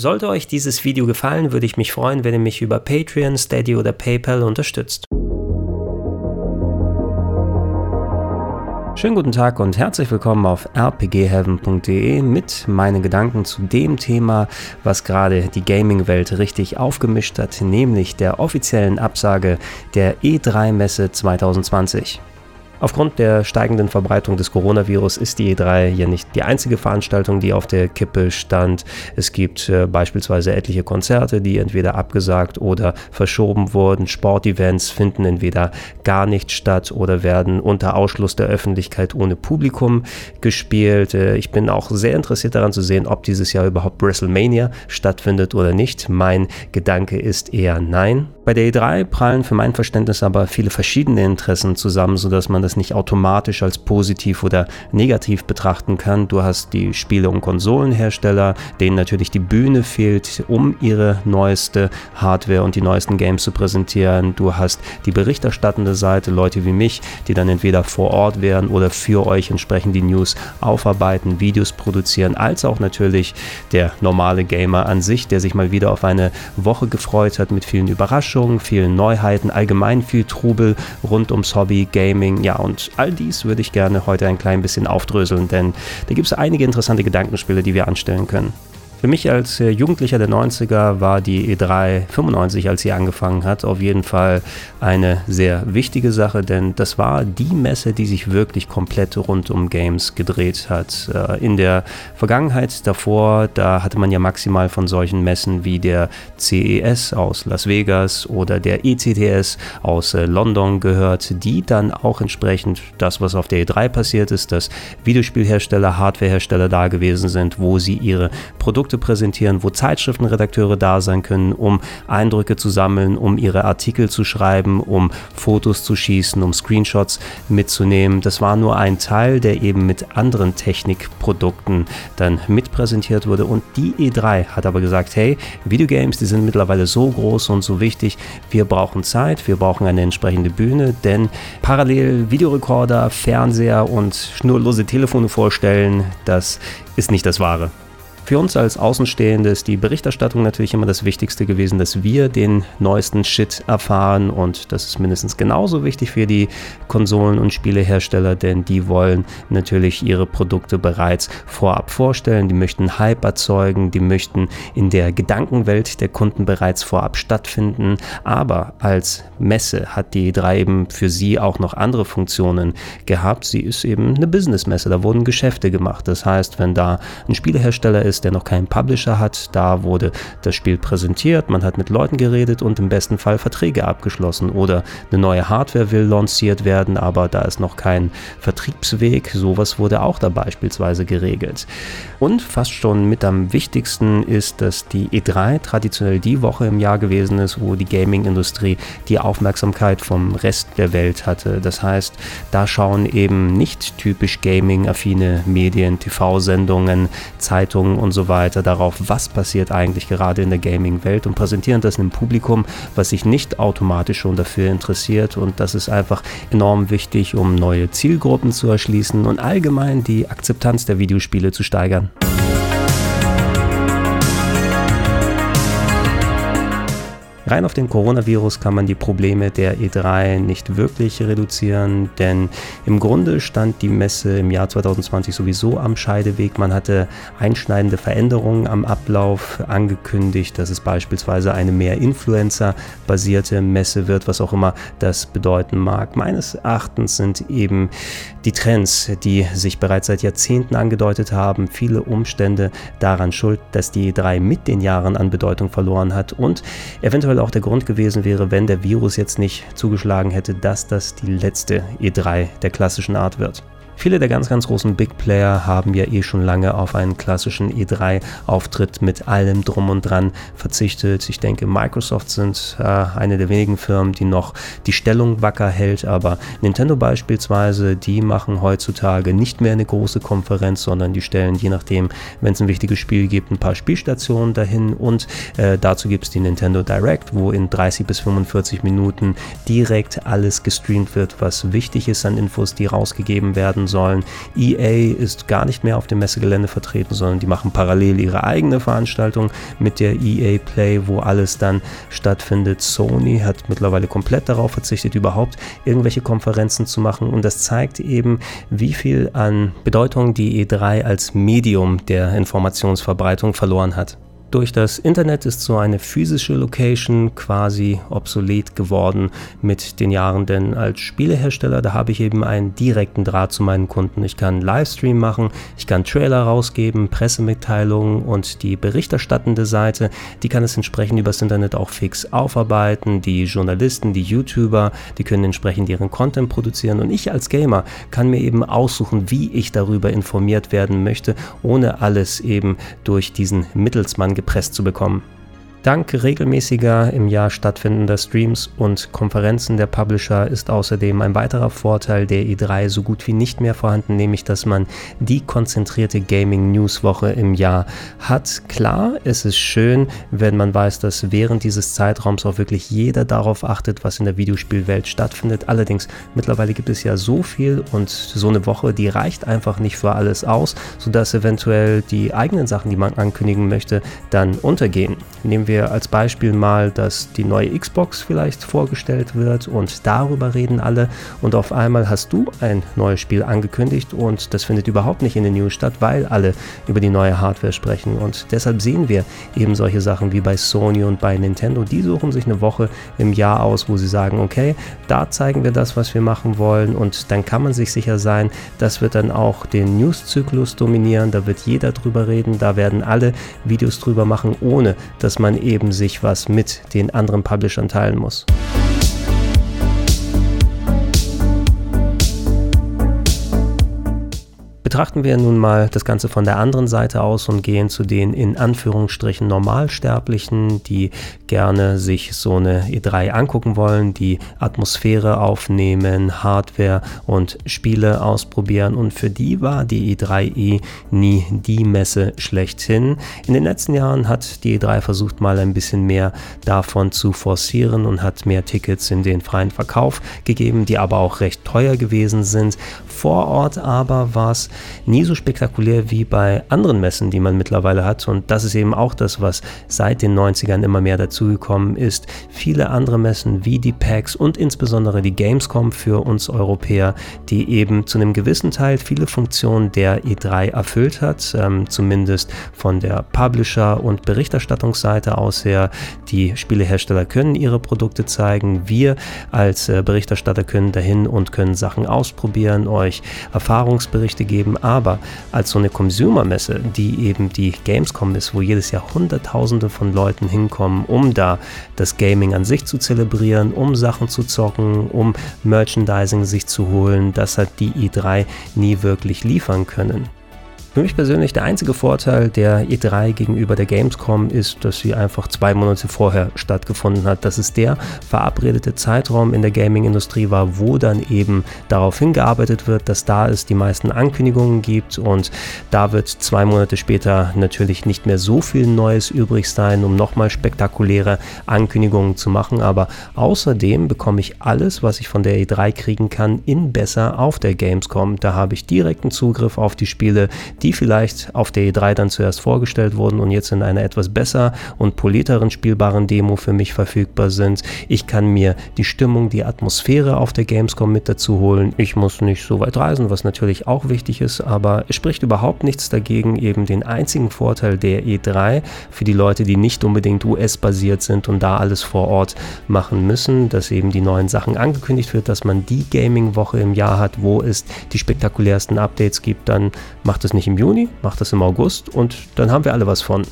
Sollte euch dieses Video gefallen, würde ich mich freuen, wenn ihr mich über Patreon, Steady oder PayPal unterstützt. Schönen guten Tag und herzlich willkommen auf rpgheaven.de mit meinen Gedanken zu dem Thema, was gerade die Gaming-Welt richtig aufgemischt hat, nämlich der offiziellen Absage der E3-Messe 2020. Aufgrund der steigenden Verbreitung des Coronavirus ist die E3 ja nicht die einzige Veranstaltung, die auf der Kippe stand. Es gibt äh, beispielsweise etliche Konzerte, die entweder abgesagt oder verschoben wurden. Sportevents finden entweder gar nicht statt oder werden unter Ausschluss der Öffentlichkeit ohne Publikum gespielt. Äh, ich bin auch sehr interessiert daran zu sehen, ob dieses Jahr überhaupt WrestleMania stattfindet oder nicht. Mein Gedanke ist eher nein. Bei der E3 prallen für mein Verständnis aber viele verschiedene Interessen zusammen, sodass man das nicht automatisch als positiv oder negativ betrachten kann. Du hast die Spiele- und Konsolenhersteller, denen natürlich die Bühne fehlt, um ihre neueste Hardware und die neuesten Games zu präsentieren. Du hast die berichterstattende Seite, Leute wie mich, die dann entweder vor Ort wären oder für euch entsprechend die News aufarbeiten, Videos produzieren, als auch natürlich der normale Gamer an sich, der sich mal wieder auf eine Woche gefreut hat mit vielen Überraschungen Überraschungen, vielen Neuheiten, allgemein viel Trubel rund ums Hobby, Gaming. Ja, und all dies würde ich gerne heute ein klein bisschen aufdröseln, denn da gibt es einige interessante Gedankenspiele, die wir anstellen können. Für mich als äh, Jugendlicher der 90er war die E3 95, als sie angefangen hat, auf jeden Fall eine sehr wichtige Sache, denn das war die Messe, die sich wirklich komplett rund um Games gedreht hat. Äh, in der Vergangenheit davor, da hatte man ja maximal von solchen Messen wie der CES aus Las Vegas oder der ECTS aus äh, London gehört, die dann auch entsprechend das, was auf der E3 passiert ist, dass Videospielhersteller, Hardwarehersteller da gewesen sind, wo sie ihre Produkte Produkte präsentieren, wo Zeitschriftenredakteure da sein können, um Eindrücke zu sammeln, um ihre Artikel zu schreiben, um Fotos zu schießen, um Screenshots mitzunehmen. Das war nur ein Teil, der eben mit anderen Technikprodukten dann mitpräsentiert wurde. Und die E3 hat aber gesagt, hey, Videogames, die sind mittlerweile so groß und so wichtig, wir brauchen Zeit, wir brauchen eine entsprechende Bühne, denn parallel Videorekorder, Fernseher und schnurlose Telefone vorstellen, das ist nicht das Wahre. Für uns als Außenstehende ist die Berichterstattung natürlich immer das Wichtigste gewesen, dass wir den neuesten Shit erfahren. Und das ist mindestens genauso wichtig für die Konsolen- und Spielehersteller, denn die wollen natürlich ihre Produkte bereits vorab vorstellen, die möchten Hype erzeugen, die möchten in der Gedankenwelt der Kunden bereits vorab stattfinden, aber als Messe hat die E3 eben für sie auch noch andere Funktionen gehabt. Sie ist eben eine Businessmesse, da wurden Geschäfte gemacht. Das heißt, wenn da ein Spielehersteller ist, ist, der noch keinen Publisher hat. Da wurde das Spiel präsentiert, man hat mit Leuten geredet und im besten Fall Verträge abgeschlossen. Oder eine neue Hardware will lanciert werden, aber da ist noch kein Vertriebsweg. Sowas wurde auch da beispielsweise geregelt. Und fast schon mit am wichtigsten ist, dass die E3 traditionell die Woche im Jahr gewesen ist, wo die Gaming-Industrie die Aufmerksamkeit vom Rest der Welt hatte. Das heißt, da schauen eben nicht typisch Gaming-affine Medien, TV-Sendungen, Zeitungen und und so weiter darauf, was passiert eigentlich gerade in der Gaming-Welt und präsentieren das einem Publikum, was sich nicht automatisch schon dafür interessiert. Und das ist einfach enorm wichtig, um neue Zielgruppen zu erschließen und allgemein die Akzeptanz der Videospiele zu steigern. Rein auf den Coronavirus kann man die Probleme der E3 nicht wirklich reduzieren, denn im Grunde stand die Messe im Jahr 2020 sowieso am Scheideweg. Man hatte einschneidende Veränderungen am Ablauf angekündigt, dass es beispielsweise eine mehr Influencer-basierte Messe wird, was auch immer das bedeuten mag. Meines Erachtens sind eben die Trends, die sich bereits seit Jahrzehnten angedeutet haben, viele Umstände daran schuld, dass die E3 mit den Jahren an Bedeutung verloren hat und eventuell eventuell auch der Grund gewesen wäre, wenn der Virus jetzt nicht zugeschlagen hätte, dass das die letzte E3 der klassischen Art wird. Viele der ganz, ganz großen Big Player haben ja eh schon lange auf einen klassischen E3-Auftritt mit allem drum und dran verzichtet. Ich denke, Microsoft sind äh, eine der wenigen Firmen, die noch die Stellung wacker hält, aber Nintendo beispielsweise, die machen heutzutage nicht mehr eine große Konferenz, sondern die stellen, je nachdem, wenn es ein wichtiges Spiel gibt, ein paar Spielstationen dahin und äh, dazu gibt es die Nintendo Direct, wo in 30 bis 45 Minuten direkt alles gestreamt wird, was wichtig ist an Infos, die rausgegeben werden sollen. EA ist gar nicht mehr auf dem Messegelände vertreten, sondern die machen parallel ihre eigene Veranstaltung mit der EA Play, wo alles dann stattfindet. Sony hat mittlerweile komplett darauf verzichtet, überhaupt irgendwelche Konferenzen zu machen und das zeigt eben, wie viel an Bedeutung die E3 als Medium der Informationsverbreitung verloren hat. Durch das Internet ist so eine physische Location quasi obsolet geworden mit den Jahren, denn als Spielehersteller, da habe ich eben einen direkten Draht zu meinen Kunden. Ich kann Livestream machen, ich kann Trailer rausgeben, Pressemitteilungen und die berichterstattende Seite, die kann es entsprechend übers Internet auch fix aufarbeiten. Die Journalisten, die YouTuber, die können entsprechend ihren Content produzieren und ich als Gamer kann mir eben aussuchen, wie ich darüber informiert werden möchte, ohne alles eben durch diesen Mittelsmann gepresst zu bekommen. Dank regelmäßiger im Jahr stattfindender Streams und Konferenzen der Publisher ist außerdem ein weiterer Vorteil der E3 so gut wie nicht mehr vorhanden, nämlich dass man die konzentrierte Gaming News Woche im Jahr hat. Klar, es ist schön, wenn man weiß, dass während dieses Zeitraums auch wirklich jeder darauf achtet, was in der Videospielwelt stattfindet. Allerdings mittlerweile gibt es ja so viel und so eine Woche, die reicht einfach nicht für alles aus, sodass eventuell die eigenen Sachen, die man ankündigen möchte, dann untergehen. Nehmen wir als Beispiel mal, dass die neue Xbox vielleicht vorgestellt wird und darüber reden alle. Und auf einmal hast du ein neues Spiel angekündigt und das findet überhaupt nicht in den News statt, weil alle über die neue Hardware sprechen. Und deshalb sehen wir eben solche Sachen wie bei Sony und bei Nintendo, die suchen sich eine Woche im Jahr aus, wo sie sagen, okay, da zeigen wir das, was wir machen wollen. Und dann kann man sich sicher sein, das wird dann auch den News-Zyklus dominieren, da wird jeder drüber reden, da werden alle Videos drüber machen, ohne dass man eben sich was mit den anderen Publishern teilen muss. Betrachten wir nun mal das Ganze von der anderen Seite aus und gehen zu den in Anführungsstrichen Normalsterblichen, die gerne sich so eine E3 angucken wollen, die Atmosphäre aufnehmen, Hardware und Spiele ausprobieren und für die war die E3E nie die Messe schlechthin. In den letzten Jahren hat die E3 versucht mal ein bisschen mehr davon zu forcieren und hat mehr Tickets in den freien Verkauf gegeben, die aber auch recht teuer gewesen sind. Vor Ort aber war es nie so spektakulär wie bei anderen Messen, die man mittlerweile hat. Und das ist eben auch das, was seit den 90ern immer mehr dazugekommen ist. Viele andere Messen wie die PAX und insbesondere die Gamescom für uns Europäer, die eben zu einem gewissen Teil viele Funktionen der E3 erfüllt hat, ähm, zumindest von der Publisher- und Berichterstattungsseite aus her. Die Spielehersteller können ihre Produkte zeigen. Wir als äh, Berichterstatter können dahin und können Sachen ausprobieren, euch Erfahrungsberichte geben aber als so eine Consumer-Messe, die eben die Gamescom ist, wo jedes Jahr Hunderttausende von Leuten hinkommen, um da das Gaming an sich zu zelebrieren, um Sachen zu zocken, um Merchandising sich zu holen, das hat die i3 nie wirklich liefern können. Für mich persönlich der einzige Vorteil der E3 gegenüber der Gamescom ist, dass sie einfach zwei Monate vorher stattgefunden hat. Dass es der verabredete Zeitraum in der Gaming-Industrie war, wo dann eben darauf hingearbeitet wird, dass da es die meisten Ankündigungen gibt und da wird zwei Monate später natürlich nicht mehr so viel Neues übrig sein, um nochmal spektakuläre Ankündigungen zu machen. Aber außerdem bekomme ich alles, was ich von der E3 kriegen kann, in besser auf der Gamescom. Da habe ich direkten Zugriff auf die Spiele, die die vielleicht auf der E3 dann zuerst vorgestellt wurden und jetzt in einer etwas besser und politeren spielbaren Demo für mich verfügbar sind. Ich kann mir die Stimmung, die Atmosphäre auf der Gamescom mit dazu holen. Ich muss nicht so weit reisen, was natürlich auch wichtig ist, aber es spricht überhaupt nichts dagegen, eben den einzigen Vorteil der E3 für die Leute, die nicht unbedingt US-basiert sind und da alles vor Ort machen müssen, dass eben die neuen Sachen angekündigt wird, dass man die Gaming-Woche im Jahr hat, wo es die spektakulärsten Updates gibt, dann macht es nicht im Juni, macht das im August und dann haben wir alle was von.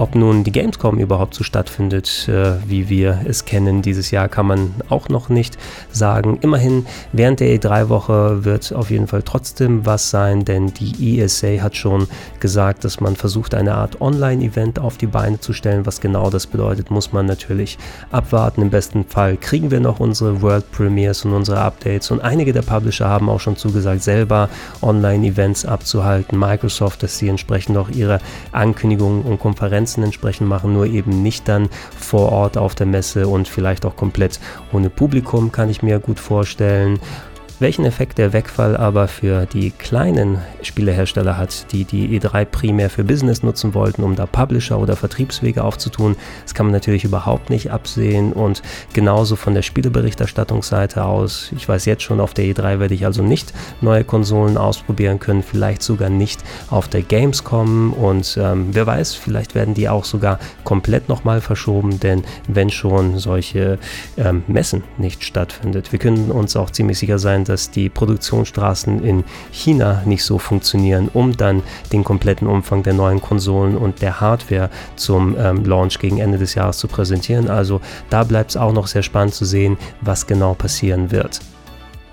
Ob nun die Gamescom überhaupt so stattfindet, äh, wie wir es kennen dieses Jahr, kann man auch noch nicht sagen. Immerhin, während der E3-Woche wird auf jeden Fall trotzdem was sein, denn die ESA hat schon gesagt, dass man versucht, eine Art Online-Event auf die Beine zu stellen. Was genau das bedeutet, muss man natürlich abwarten. Im besten Fall kriegen wir noch unsere World Premiers und unsere Updates und einige der Publisher haben auch schon zugesagt, selber Online-Events abzuhalten. Microsoft, dass sie entsprechend auch ihre Ankündigungen und Konferenzen Konferenzen entsprechend machen, nur eben nicht dann vor Ort auf der Messe und vielleicht auch komplett ohne Publikum, kann ich mir gut vorstellen. Welchen Effekt der Wegfall aber für die kleinen Spielehersteller hat, die die E3 primär für Business nutzen wollten, um da Publisher oder Vertriebswege aufzutun, das kann man natürlich überhaupt nicht absehen und genauso von der Spieleberichterstattungsseite aus. Ich weiß jetzt schon, auf der E3 werde ich also nicht neue Konsolen ausprobieren können, vielleicht sogar nicht auf der Gamescom und ähm, wer weiß, vielleicht werden die auch sogar komplett nochmal verschoben, denn wenn schon solche ähm, Messen nicht stattfindet, wir können uns auch ziemlich sicher sein, dass die Produktionsstraßen in China nicht so funktionieren, um dann den kompletten Umfang der neuen Konsolen und der Hardware zum ähm, Launch gegen Ende des Jahres zu präsentieren. Also da bleibt es auch noch sehr spannend zu sehen, was genau passieren wird.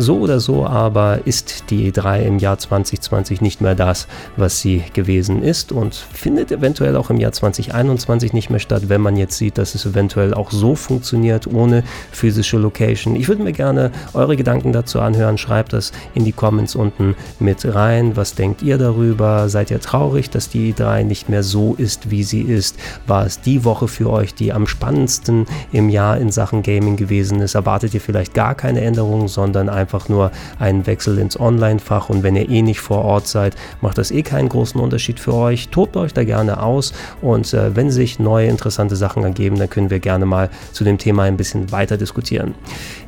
So oder so aber ist die E3 im Jahr 2020 nicht mehr das, was sie gewesen ist und findet eventuell auch im Jahr 2021 nicht mehr statt, wenn man jetzt sieht, dass es eventuell auch so funktioniert ohne physische Location. Ich würde mir gerne eure Gedanken dazu anhören. Schreibt das in die Comments unten mit rein. Was denkt ihr darüber? Seid ihr traurig, dass die E3 nicht mehr so ist, wie sie ist? War es die Woche für euch, die am spannendsten im Jahr in Sachen Gaming gewesen ist? Erwartet ihr vielleicht gar keine Änderungen, sondern einfach einfach nur einen Wechsel ins Online-Fach und wenn ihr eh nicht vor Ort seid, macht das eh keinen großen Unterschied für euch. Tobt euch da gerne aus und äh, wenn sich neue interessante Sachen ergeben, dann können wir gerne mal zu dem Thema ein bisschen weiter diskutieren.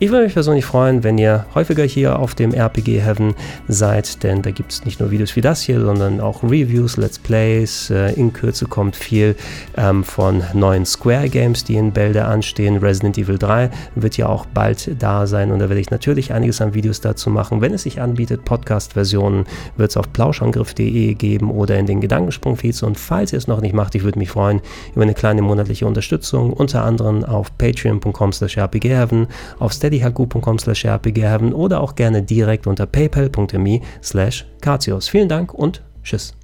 Ich würde mich persönlich freuen, wenn ihr häufiger hier auf dem RPG Heaven seid, denn da gibt es nicht nur Videos wie das hier, sondern auch Reviews, Let's Plays. Äh, in Kürze kommt viel ähm, von neuen Square Games, die in Bälde anstehen. Resident Evil 3 wird ja auch bald da sein und da werde ich natürlich einiges an Videos dazu machen. Wenn es sich anbietet, Podcast-Versionen wird es auf plauschangriff.de geben oder in den Gedankensprung-Feeds. Und falls ihr es noch nicht macht, ich würde mich freuen über eine kleine monatliche Unterstützung, unter anderem auf patreon.com slash rpgheaven, auf steadyhq.com slash rpgheaven oder auch gerne direkt unter paypal.me slash Vielen Dank und tschüss.